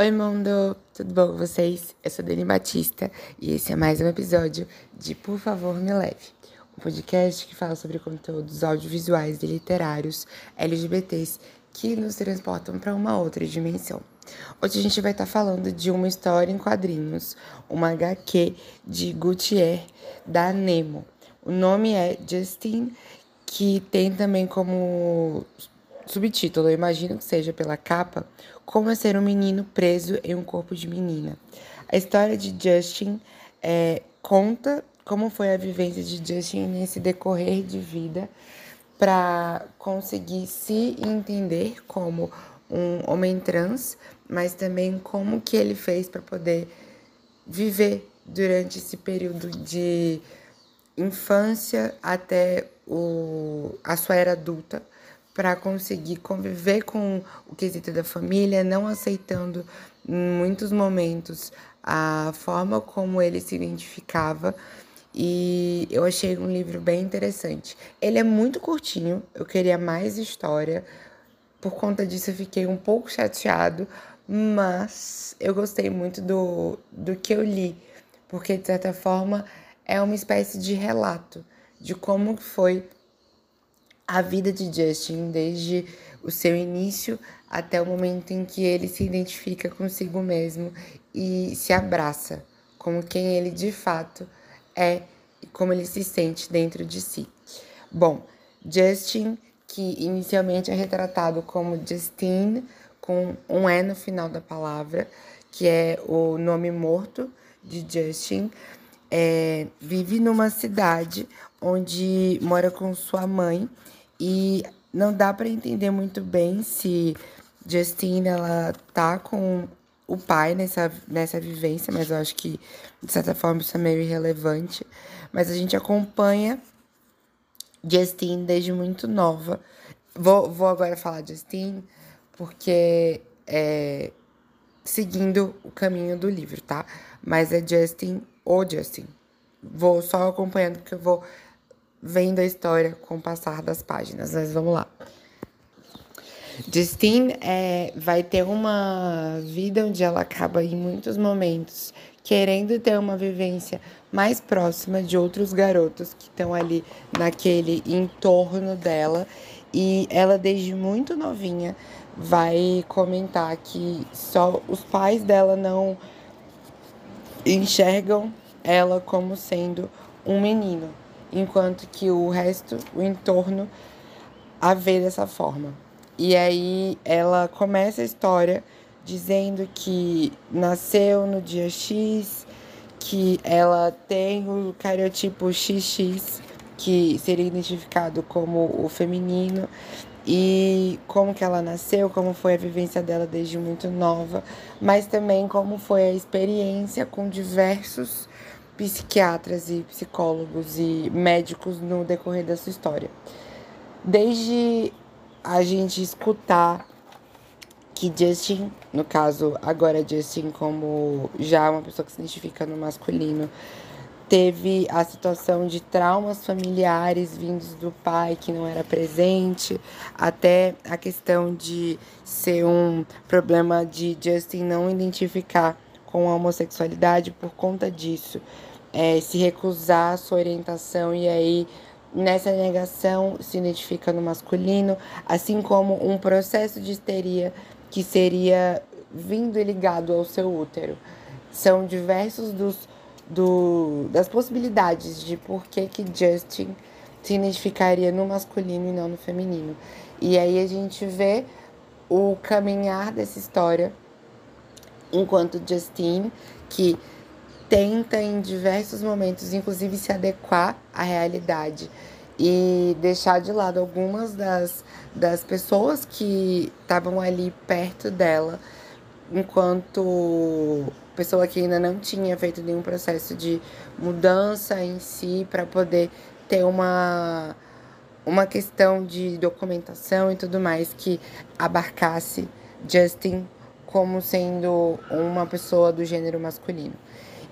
Oi, mundo! Tudo bom com vocês? Eu sou Dani Batista e esse é mais um episódio de Por Favor Me Leve, um podcast que fala sobre conteúdos audiovisuais e literários LGBTs que nos transportam para uma outra dimensão. Hoje a gente vai estar tá falando de uma história em quadrinhos, uma HQ de Gutierre da Nemo. O nome é Justin, que tem também como subtítulo, eu imagino que seja pela capa, Como é ser um menino preso em um corpo de menina. A história de Justin é, conta como foi a vivência de Justin nesse decorrer de vida para conseguir se entender como um homem trans, mas também como que ele fez para poder viver durante esse período de infância até o, a sua era adulta para conseguir conviver com o quesito da família, não aceitando em muitos momentos a forma como ele se identificava. E eu achei um livro bem interessante. Ele é muito curtinho, eu queria mais história. Por conta disso, eu fiquei um pouco chateado, mas eu gostei muito do, do que eu li, porque de certa forma é uma espécie de relato de como foi a vida de Justin desde o seu início até o momento em que ele se identifica consigo mesmo e se abraça como quem ele de fato é e como ele se sente dentro de si. Bom, Justin, que inicialmente é retratado como Justine, com um E no final da palavra, que é o nome morto de Justin, é, vive numa cidade onde mora com sua mãe e não dá para entender muito bem se Justine ela tá com o pai nessa, nessa vivência, mas eu acho que de certa forma isso é meio irrelevante. Mas a gente acompanha Justine desde muito nova. Vou, vou agora falar Justine porque é seguindo o caminho do livro, tá? Mas é Justin ou Justin. Vou só acompanhando porque eu vou vendo a história com o passar das páginas. Mas vamos lá. Justine é, vai ter uma vida onde ela acaba, em muitos momentos, querendo ter uma vivência mais próxima de outros garotos que estão ali naquele entorno dela. E ela, desde muito novinha, vai comentar que só os pais dela não enxergam ela como sendo um menino enquanto que o resto, o entorno, a vê dessa forma. E aí ela começa a história dizendo que nasceu no dia X, que ela tem o cariotipo XX, que seria identificado como o feminino, e como que ela nasceu, como foi a vivência dela desde muito nova, mas também como foi a experiência com diversos psiquiatras e psicólogos e médicos no decorrer da sua história. Desde a gente escutar que Justin, no caso agora Justin como já uma pessoa que se identifica no masculino, teve a situação de traumas familiares vindos do pai que não era presente, até a questão de ser um problema de Justin não identificar com a homossexualidade por conta disso é, se recusar a sua orientação e aí nessa negação se identifica no masculino, assim como um processo de histeria que seria vindo e ligado ao seu útero. São diversos dos, do, das possibilidades de por que, que Justin se identificaria no masculino e não no feminino. E aí a gente vê o caminhar dessa história enquanto Justine, que tenta em diversos momentos, inclusive, se adequar à realidade e deixar de lado algumas das, das pessoas que estavam ali perto dela, enquanto pessoa que ainda não tinha feito nenhum processo de mudança em si para poder ter uma uma questão de documentação e tudo mais que abarcasse Justin como sendo uma pessoa do gênero masculino.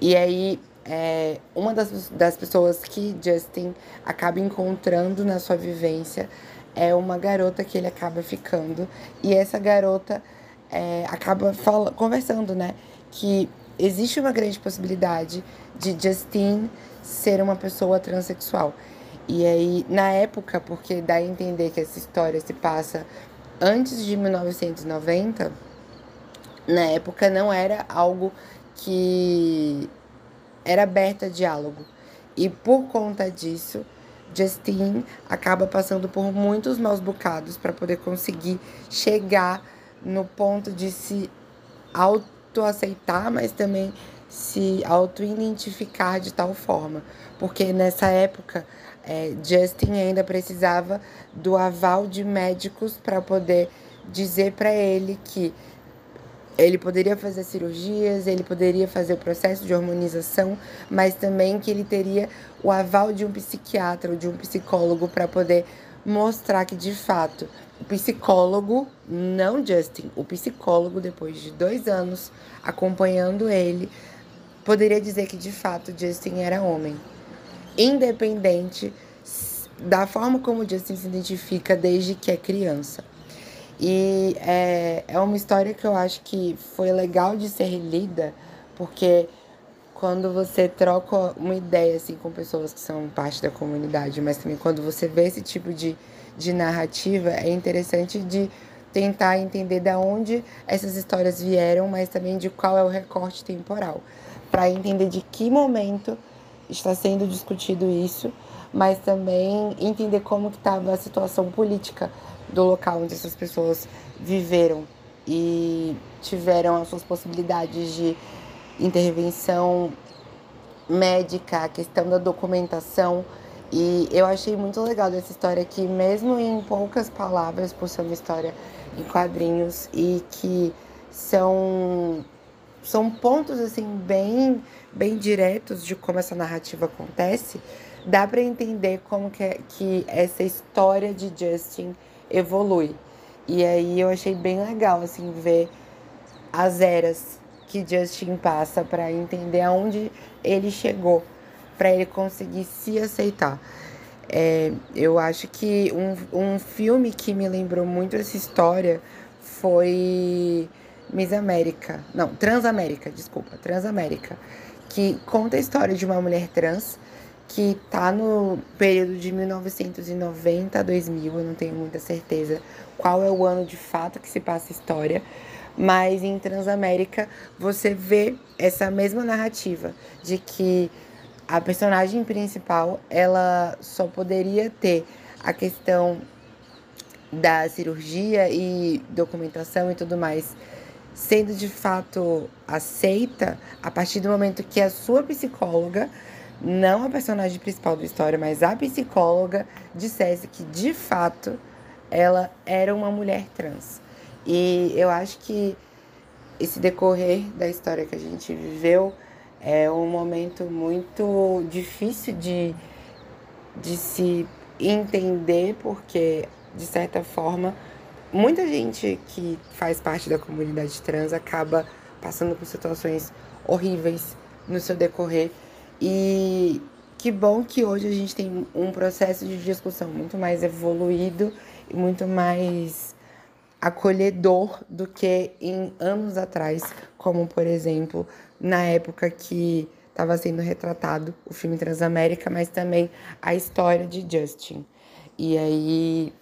E aí, é, uma das, das pessoas que Justin acaba encontrando na sua vivência é uma garota que ele acaba ficando. E essa garota é, acaba fala, conversando, né? Que existe uma grande possibilidade de Justin ser uma pessoa transexual. E aí, na época, porque dá a entender que essa história se passa antes de 1990, na época não era algo que era aberto a diálogo. E por conta disso, Justin acaba passando por muitos maus bocados para poder conseguir chegar no ponto de se autoaceitar, mas também se auto-identificar de tal forma. Porque nessa época, é, Justin ainda precisava do aval de médicos para poder dizer para ele que ele poderia fazer cirurgias, ele poderia fazer o processo de hormonização, mas também que ele teria o aval de um psiquiatra ou de um psicólogo para poder mostrar que de fato o psicólogo, não Justin, o psicólogo, depois de dois anos acompanhando ele, poderia dizer que de fato Justin era homem, independente da forma como Justin se identifica desde que é criança. E é, é uma história que eu acho que foi legal de ser lida, porque quando você troca uma ideia assim com pessoas que são parte da comunidade, mas também quando você vê esse tipo de, de narrativa, é interessante de tentar entender de onde essas histórias vieram, mas também de qual é o recorte temporal, para entender de que momento está sendo discutido isso, mas também entender como que estava a situação política do local onde essas pessoas viveram e tiveram as suas possibilidades de intervenção médica, a questão da documentação. E eu achei muito legal dessa história que, mesmo em poucas palavras, por ser uma história em quadrinhos e que são são pontos assim bem bem diretos de como essa narrativa acontece, dá para entender como que, é, que essa história de Justin evolui. E aí eu achei bem legal assim ver as eras que Justin passa para entender aonde ele chegou, para ele conseguir se aceitar. É, eu acho que um, um filme que me lembrou muito essa história foi Miss América. Não, Transamérica, desculpa, Transamérica. Que conta a história de uma mulher trans que tá no período de 1990 a 2000, eu não tenho muita certeza qual é o ano de fato que se passa a história, mas em Transamérica você vê essa mesma narrativa de que a personagem principal, ela só poderia ter a questão da cirurgia e documentação e tudo mais sendo de fato aceita a partir do momento que a sua psicóloga não a personagem principal da história, mas a psicóloga, dissesse que de fato ela era uma mulher trans. E eu acho que esse decorrer da história que a gente viveu é um momento muito difícil de, de se entender, porque, de certa forma, muita gente que faz parte da comunidade trans acaba passando por situações horríveis no seu decorrer e que bom que hoje a gente tem um processo de discussão muito mais evoluído e muito mais acolhedor do que em anos atrás, como por exemplo na época que estava sendo retratado o filme Transamérica, mas também a história de Justin. E aí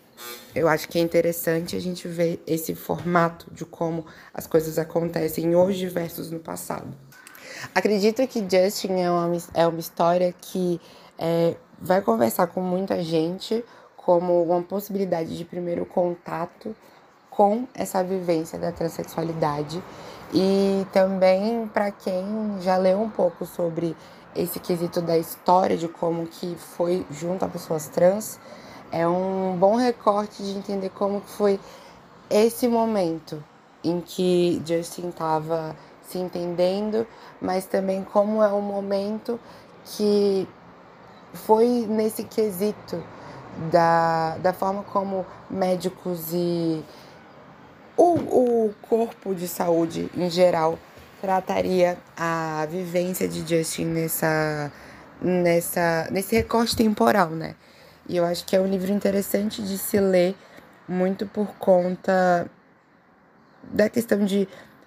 eu acho que é interessante a gente ver esse formato de como as coisas acontecem hoje versus no passado. Acredito que Justin é uma, é uma história que é, vai conversar com muita gente como uma possibilidade de primeiro contato com essa vivência da transexualidade. E também para quem já leu um pouco sobre esse quesito da história de como que foi junto a pessoas trans, é um bom recorte de entender como que foi esse momento em que Justin estava se entendendo, mas também como é um momento que foi nesse quesito da, da forma como médicos e o, o corpo de saúde em geral trataria a vivência de Justin nessa, nessa, nesse recorte temporal, né? E eu acho que é um livro interessante de se ler muito por conta da questão de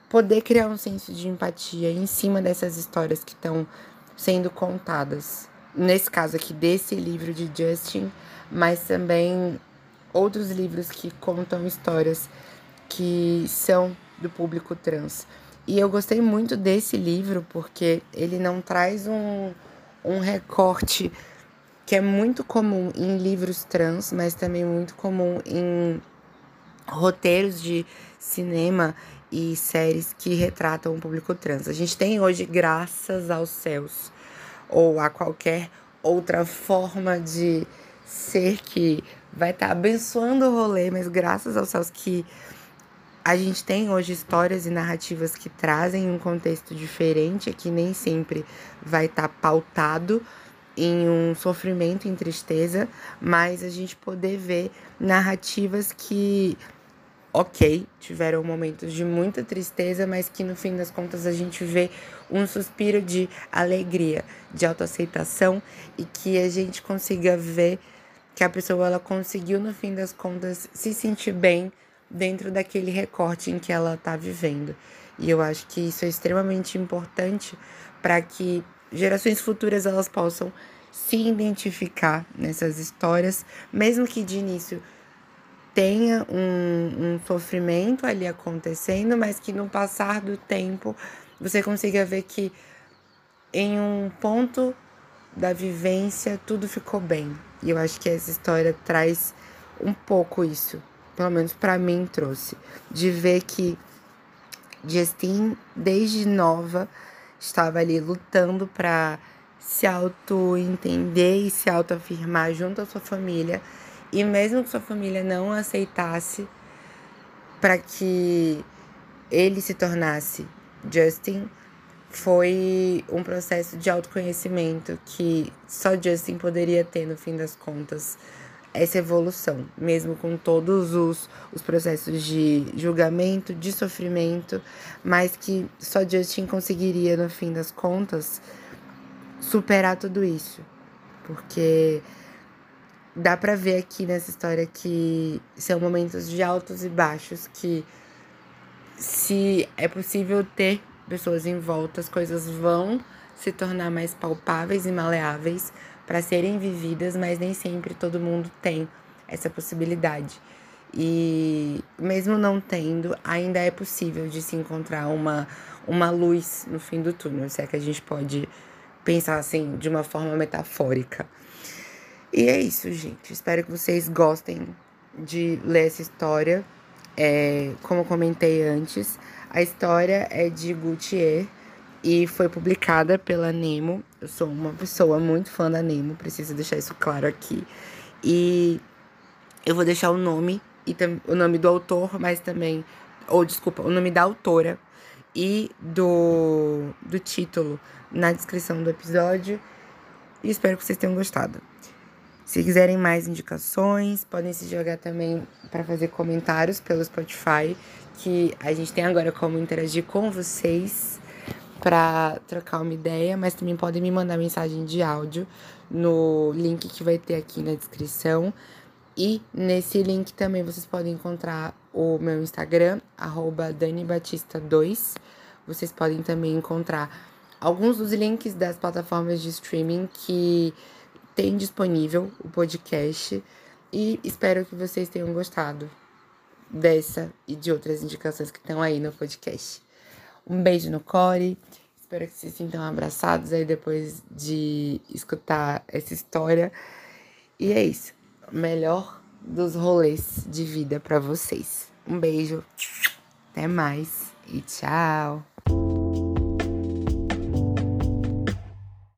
poder criar um senso de empatia em cima dessas histórias que estão sendo contadas. Nesse caso aqui, desse livro de Justin, mas também outros livros que contam histórias que são do público trans. E eu gostei muito desse livro porque ele não traz um, um recorte que é muito comum em livros trans, mas também muito comum em roteiros de cinema e séries que retratam o público trans. A gente tem hoje, graças aos céus, ou a qualquer outra forma de ser que vai estar tá abençoando o rolê, mas graças aos céus que a gente tem hoje histórias e narrativas que trazem um contexto diferente, que nem sempre vai estar tá pautado em um sofrimento, em tristeza, mas a gente poder ver narrativas que ok, tiveram momentos de muita tristeza, mas que no fim das contas a gente vê um suspiro de alegria, de autoaceitação e que a gente consiga ver que a pessoa ela conseguiu no fim das contas se sentir bem dentro daquele recorte em que ela está vivendo. E eu acho que isso é extremamente importante para que gerações futuras elas possam se identificar nessas histórias, mesmo que de início tenha um, um sofrimento ali acontecendo, mas que no passar do tempo você consiga ver que em um ponto da vivência tudo ficou bem. E eu acho que essa história traz um pouco isso, pelo menos para mim trouxe, de ver que Justine desde nova estava ali lutando para se auto-entender e se auto-afirmar junto à sua família e mesmo que sua família não aceitasse para que ele se tornasse Justin, foi um processo de autoconhecimento que só Justin poderia ter no fim das contas essa evolução, mesmo com todos os, os processos de julgamento, de sofrimento, mas que só Justin conseguiria, no fim das contas, superar tudo isso. Porque dá para ver aqui nessa história que são momentos de altos e baixos que se é possível ter pessoas em volta, as coisas vão se tornar mais palpáveis e maleáveis para serem vividas, mas nem sempre todo mundo tem essa possibilidade. E mesmo não tendo, ainda é possível de se encontrar uma, uma luz no fim do túnel, se é que a gente pode pensar assim de uma forma metafórica. E é isso, gente. Espero que vocês gostem de ler essa história. É, como eu comentei antes, a história é de Gautier e foi publicada pela Nemo. Eu sou uma pessoa muito fã da Nemo, preciso deixar isso claro aqui. E eu vou deixar o nome e o nome do autor, mas também, ou desculpa, o nome da autora e do, do título na descrição do episódio. E espero que vocês tenham gostado. Se quiserem mais indicações, podem se jogar também para fazer comentários pelo Spotify, que a gente tem agora como interagir com vocês para trocar uma ideia, mas também podem me mandar mensagem de áudio no link que vai ter aqui na descrição. E nesse link também vocês podem encontrar o meu Instagram, DaniBatista2. Vocês podem também encontrar alguns dos links das plataformas de streaming que tem disponível o podcast e espero que vocês tenham gostado dessa e de outras indicações que estão aí no podcast. Um beijo no core. Espero que se sintam abraçados aí depois de escutar essa história. E é isso. Melhor dos rolês de vida para vocês. Um beijo. Até mais e tchau.